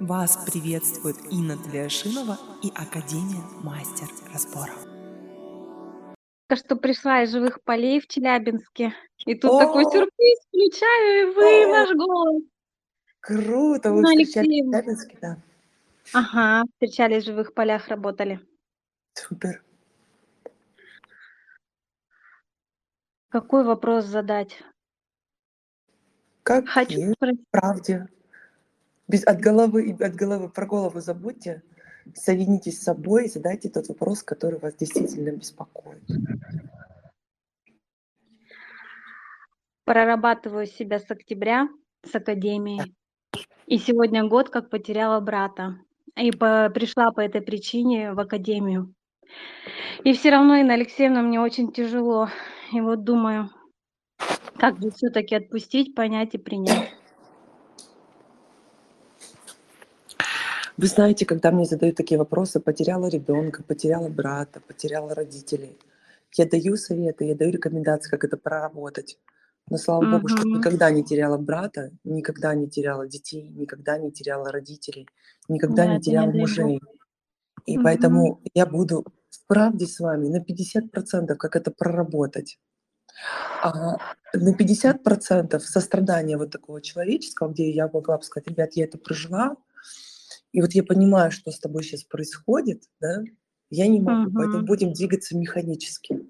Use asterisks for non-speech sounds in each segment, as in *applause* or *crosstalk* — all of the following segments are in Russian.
Вас приветствует Инна Тлешинова и Академия Мастер Разбора. Только что пришла из живых полей в Челябинске. И тут О! такой сюрприз, включаю, и вы, О! ваш голос. Круто! Вы Инна встречались в. Челябинске, да? Ага, встречались в живых полях, работали. Супер. Какой вопрос задать? Как Хочу спросить. правде. Без, от головы от головы про голову забудьте. Соединитесь с собой и задайте тот вопрос, который вас действительно беспокоит. Прорабатываю себя с октября, с академией. И сегодня год, как потеряла брата. И по- пришла по этой причине в академию. И все равно, Инна Алексеевна, мне очень тяжело. И вот думаю, как же все-таки отпустить, понять и принять. Вы знаете, когда мне задают такие вопросы, потеряла ребенка, потеряла брата, потеряла родителей, я даю советы, я даю рекомендации, как это проработать. Но слава богу, что никогда не теряла брата, никогда не теряла детей, никогда не теряла родителей, никогда Да, не теряла мужей. И Мгм. поэтому я буду в правде с вами на 50%, как это проработать. А на 50% сострадания вот такого человеческого, где я могла бы сказать, ребят, я это прожила, и вот я понимаю, что с тобой сейчас происходит, да, я не могу, поэтому Мгм. будем двигаться механически.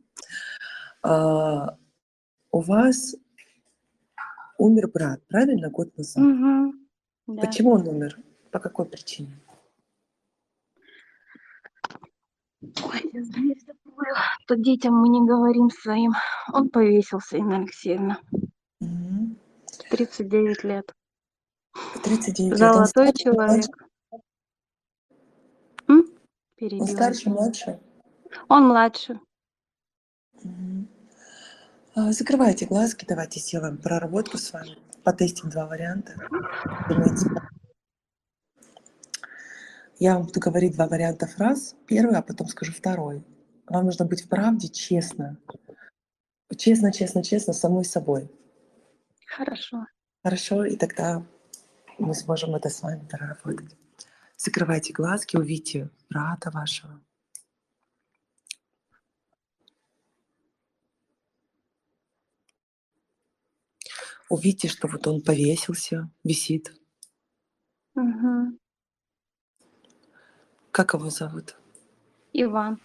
А, у вас умер брат, правильно, год назад? Мгм. Да. Почему он умер? По какой причине? Ой, дверь закрою. То детям мы не говорим своим. Он повесился, Инна Алексеевна. Мгм. 39 лет. 39 лет. Он Золотой старше, человек. М? Он Перебила. старше, младше? Он младше. А, Закрывайте глазки, давайте сделаем проработку с вами. Потестим два варианта. Я вам буду говорить два варианта фраз. Первый, а потом скажу второй. Вам нужно быть в правде честно. Честно, честно, честно, самой собой. Хорошо. Хорошо? И тогда мы сможем это с вами проработать. Закрывайте глазки, увидите брата вашего. Увидите, что вот он повесился, висит. Мгм. Как его зовут? Иван.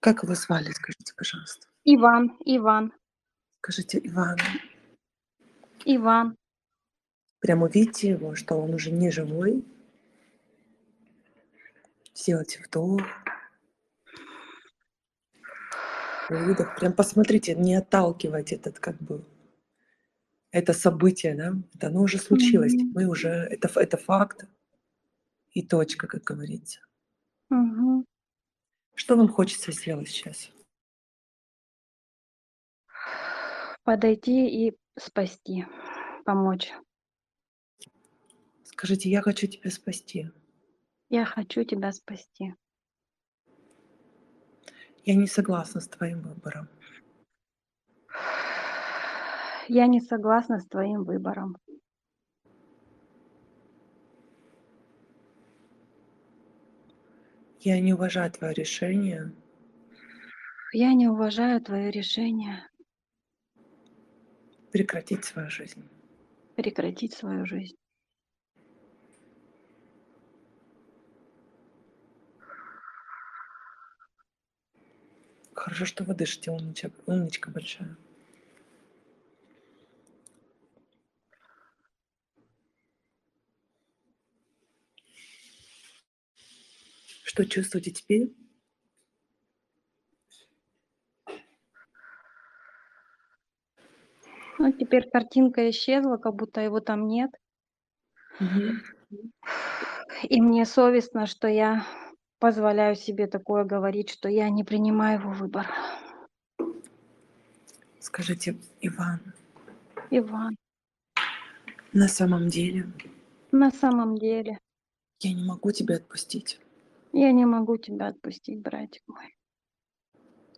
Как его звали, скажите, пожалуйста. Иван. Иван. Скажите, Иван. Иван. Прям увидите его, что он уже не живой. Сделайте вдох. Выдох. Прям посмотрите, не отталкивайте этот как бы это событие, да? Это оно уже случилось. Мгм. Мы уже это это факт и точка, как говорится. Мгм. Что вам хочется сделать сейчас? Подойти и спасти. Помочь. Скажите, я хочу тебя спасти. Я хочу тебя спасти. Я не согласна с твоим выбором. Я не согласна с твоим выбором. Я не уважаю твое решение. Я не уважаю твое решение прекратить свою жизнь. прекратить свою жизнь. Хорошо, что вы дышите, умничка, умничка большая. Что чувствуете теперь? Ну, теперь картинка исчезла, как будто его там нет. Мгм. И мне совестно, что я позволяю себе такое говорить, что я не принимаю его выбор. Скажите, Иван, Иван, на самом деле на самом деле я не могу тебя отпустить, я не могу тебя отпустить, братик мой.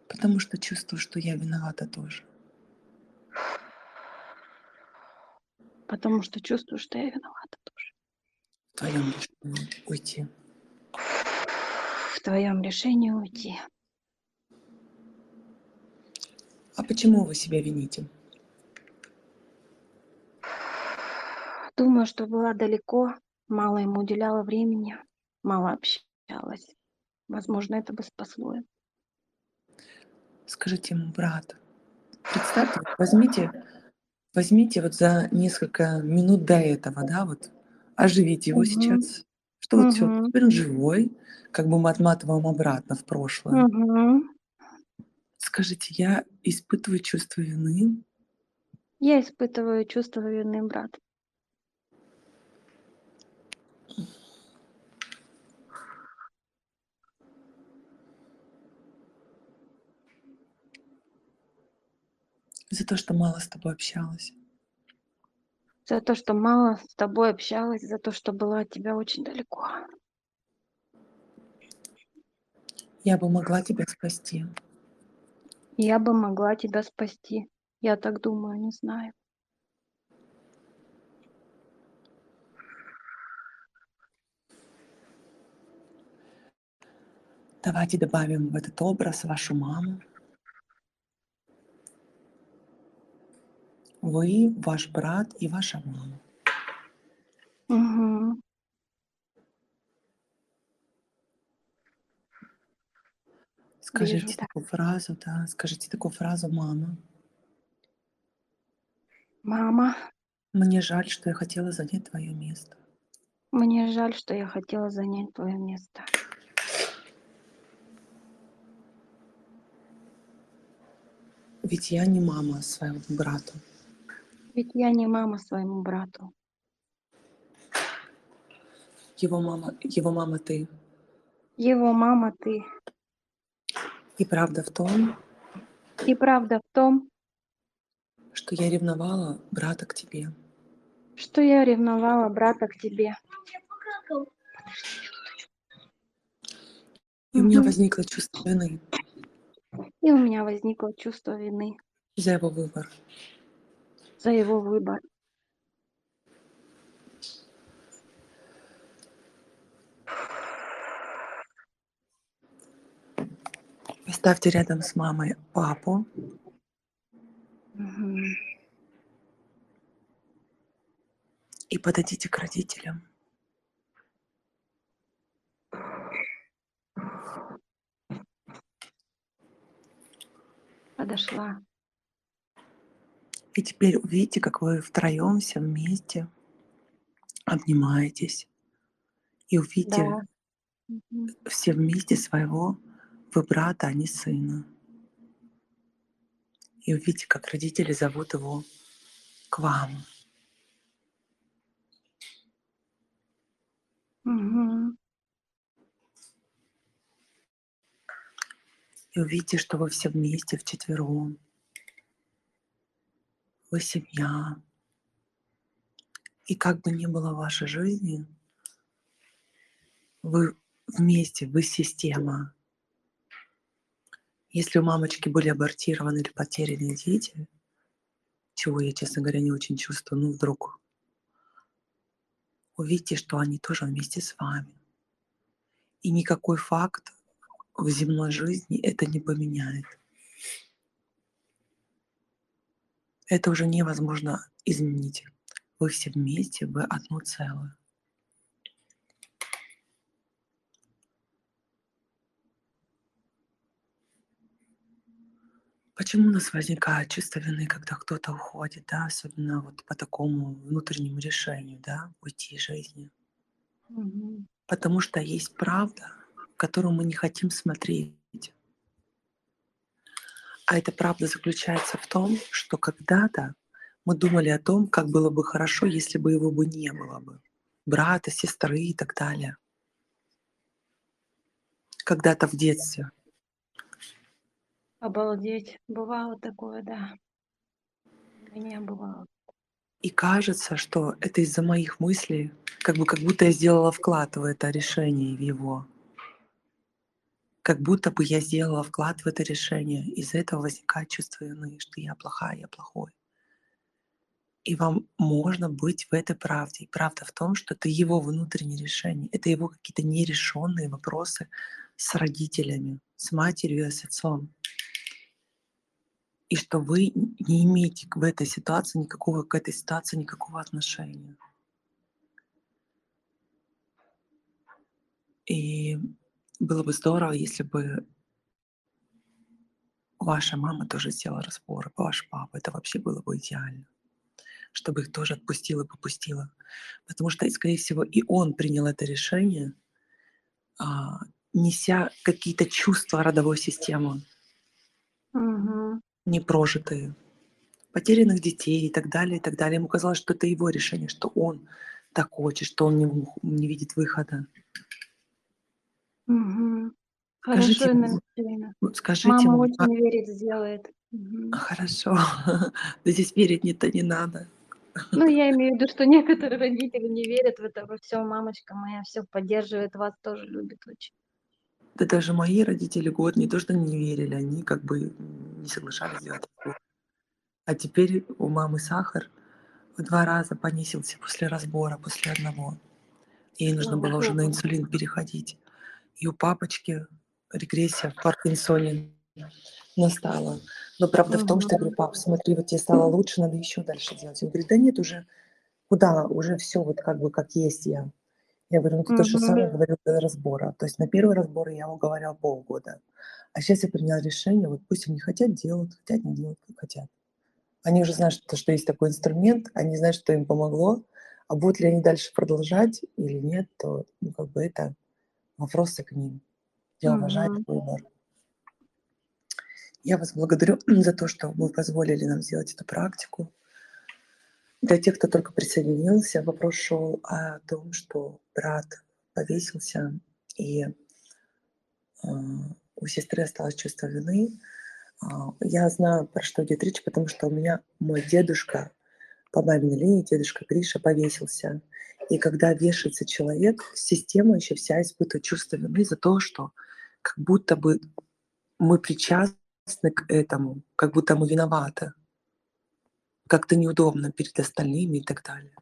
потому что чувствую, что я виновата тоже. потому что чувствую, что я виновата тоже. В твоем решении уйти. В твоем решении уйти. А почему вы себя вините? Думаю, что была далеко, мало ему уделяла времени, мало общалась. Возможно, это бы спасло. Скажите ему, брат, представьте, возьмите, возьмите вот за несколько минут до этого, да, вот оживите его Мгм. сейчас, что вот все, Мгм. теперь он живой, как бы мы отматываем обратно в прошлое. Мгм. Скажите, я испытываю чувство вины, Я испытываю чувство вины, брат. за то, что мало с тобой общалась. За то, что мало с тобой общалась, за то, что была от тебя очень далеко. Я бы могла тебя спасти. Я бы могла тебя спасти. Я так думаю, не знаю. Давайте добавим в этот образ вашу маму. Вы, ваш брат и ваша мама. Мгм. Скажите Вижу, да. такую фразу, да, скажите такую фразу, мама. Мама, Мне жаль, что я хотела занять твое место. мне жаль, что я хотела занять твое место. Ведь я не мама своему брату. Ведь я не мама своему брату. Его мама, его мама ты. Его мама ты. И правда в том, И правда в том, что я ревновала брата к тебе. что я ревновала брата к тебе. И у меня возникло чувство вины И у меня возникло чувство вины за его выбор. За его выбор. Поставьте рядом с мамой папу, и подойдите к родителям. Подошла. И теперь увидите, как вы втроем все вместе обнимаетесь. И увидите Да. Все вместе своего вы брата, а не сына. И увидите, как родители зовут его к вам. Мгм. И увидите, что вы все вместе вчетвером. Вы семья. И как бы ни было вашей жизни, вы вместе, вы система. Если у мамочки были абортированы или потерянные дети, чего я, честно говоря, не очень чувствую, ну вдруг, увидите, что они тоже вместе с вами. И никакой факт в земной жизни это не поменяет. Это уже невозможно изменить. Вы все вместе, вы одно целое. Почему у нас возникает чувство вины, когда кто-то уходит, да, особенно вот по такому внутреннему решению, да, уйти из жизни? Мгм. Потому что есть правда, которую мы не хотим смотреть. А эта правда заключается в том, что когда-то мы думали о том, как было бы хорошо, если бы его бы не было бы. Брата, сестры и так далее. Когда-то в детстве. Обалдеть. Бывало такое, да. У меня бывало. И кажется, что это из-за моих мыслей, как бы как будто я сделала вклад в это решение, в его. Как будто бы я сделала вклад в это решение. Из-за этого возникает чувство вины, что я плохая, я плохой. И вам можно быть в этой правде. И правда в том, что это его внутреннее решение, это его какие-то нерешенные вопросы с родителями, с матерью и с отцом. И что вы не имеете в этой ситуации никакого к этой ситуации никакого отношения. И было бы здорово, если бы ваша мама тоже сделала разбор, ваш папа. Это вообще было бы идеально. Чтобы их тоже отпустила попустила. Потому что, скорее всего, и он принял это решение, а, неся какие-то чувства родовой системы, Мгм. непрожитые, потерянных детей и так далее, и так далее. Ему казалось, что это его решение, что он так хочет, что он не, не видит выхода. Мгм. Скажите, Хорошо, Инна скажите, Мама а- очень верит, сделает. Мгм. хорошо, *laughs* да здесь верить не-то не надо. Ну, я имею в виду, что некоторые родители не верят в это во всё. Мамочка моя всё поддерживает, вас тоже любит очень. Да даже мои родители год не то что не верили, они как бы не соглашались делать. А теперь у мамы сахар в 2 раза понизился после разбора, после одного. Ей нужно было уже на инсулин переходить. И у папочки регрессия в Паркинсоне настала. Но правда в том, что я говорю. "Пап, смотри, вот тебе стало лучше, надо еще дальше делать". Он говорит: "Да нет, уже куда, уже всё вот как бы как есть я". Я говорю: "Ну ты то же самое говорил до разбора". То есть на первый разбор я уговаривала полгода, а щас я приняла решение, вот пусть они хотят делают, хотят не делают, как хотят. Они уже знают, что что есть такой инструмент, они знают, что им помогло, а будут ли они дальше продолжать или нет, то, ну, как бы это вопросы к ним. Я уважаю Мгм. выбор. Я вас благодарю *clears throat* за то, что вы позволили нам сделать эту практику. Для тех, кто только присоединился, вопрос шел о том, что брат повесился, и, а, у сестры осталось чувство вины. А, я знаю, про что идет речь, потому что у меня мой дедушка по маминой линии, дедушка Гриша, повесился. И когда вешается человек, система еще вся испытывает чувство вины за то, что как будто бы мы причастны к этому, как будто мы виноваты. Как-то неудобно перед остальными и так далее.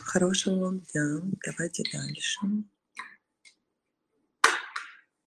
Хорошего вам дня. Давайте дальше.